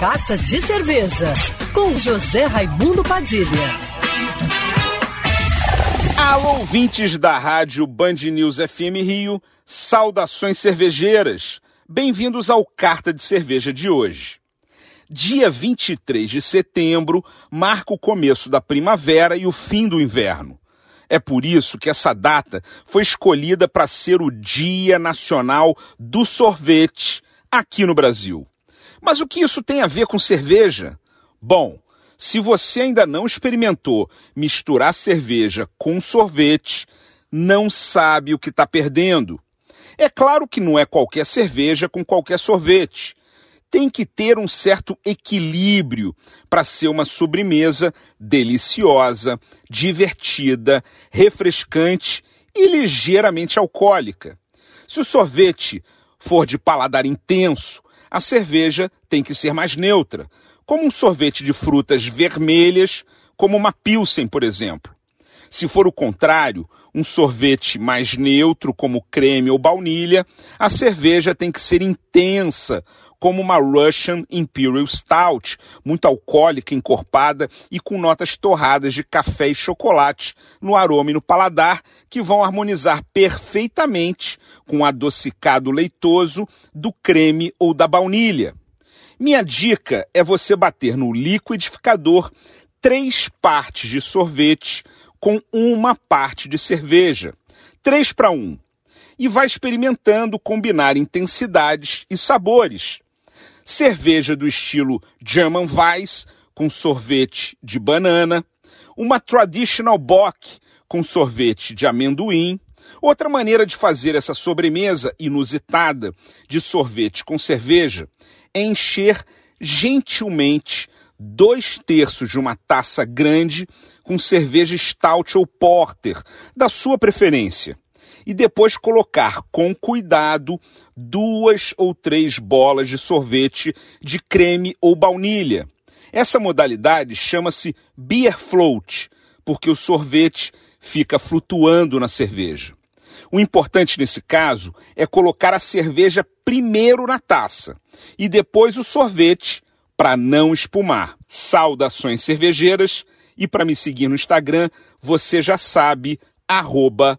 Carta de Cerveja, com José Raimundo Padilha. Alô, ouvintes da rádio Band News FM Rio, saudações cervejeiras. Bem-vindos ao Carta de Cerveja de hoje. Dia 23 de setembro marca o começo da primavera e o fim do inverno. É por isso que essa data foi escolhida para ser o Dia Nacional do Sorvete aqui no Brasil. Mas o que isso tem a ver com cerveja? Bom, se você ainda não experimentou misturar cerveja com sorvete, não sabe o que está perdendo. É claro que não é qualquer cerveja com qualquer sorvete. Tem que ter um certo equilíbrio para ser uma sobremesa deliciosa, divertida, refrescante e ligeiramente alcoólica. Se o sorvete for de paladar intenso, a cerveja tem que ser mais neutra, como um sorvete de frutas vermelhas, como uma Pilsen, por exemplo. Se for o contrário, um sorvete mais neutro, como creme ou baunilha, a cerveja tem que ser intensa, como uma Russian Imperial Stout, muito alcoólica, encorpada e com notas torradas de café e chocolate no aroma e no paladar, que vão harmonizar perfeitamente com o adocicado leitoso do creme ou da baunilha. Minha dica é você bater no liquidificador três partes de sorvete com uma parte de cerveja. Três para um. E vai experimentando combinar intensidades e sabores cerveja do estilo German Weiss, com sorvete de banana, uma Traditional Bock, com sorvete de amendoim. Outra maneira de fazer essa sobremesa inusitada de sorvete com cerveja é encher gentilmente dois terços de uma taça grande com cerveja stout ou porter, da sua preferência e depois colocar com cuidado duas ou três bolas de sorvete de creme ou baunilha. Essa modalidade chama-se beer float, porque o sorvete fica flutuando na cerveja. O importante nesse caso é colocar a cerveja primeiro na taça e depois o sorvete para não espumar. Saudações cervejeiras e para me seguir no Instagram, você já sabe, arroba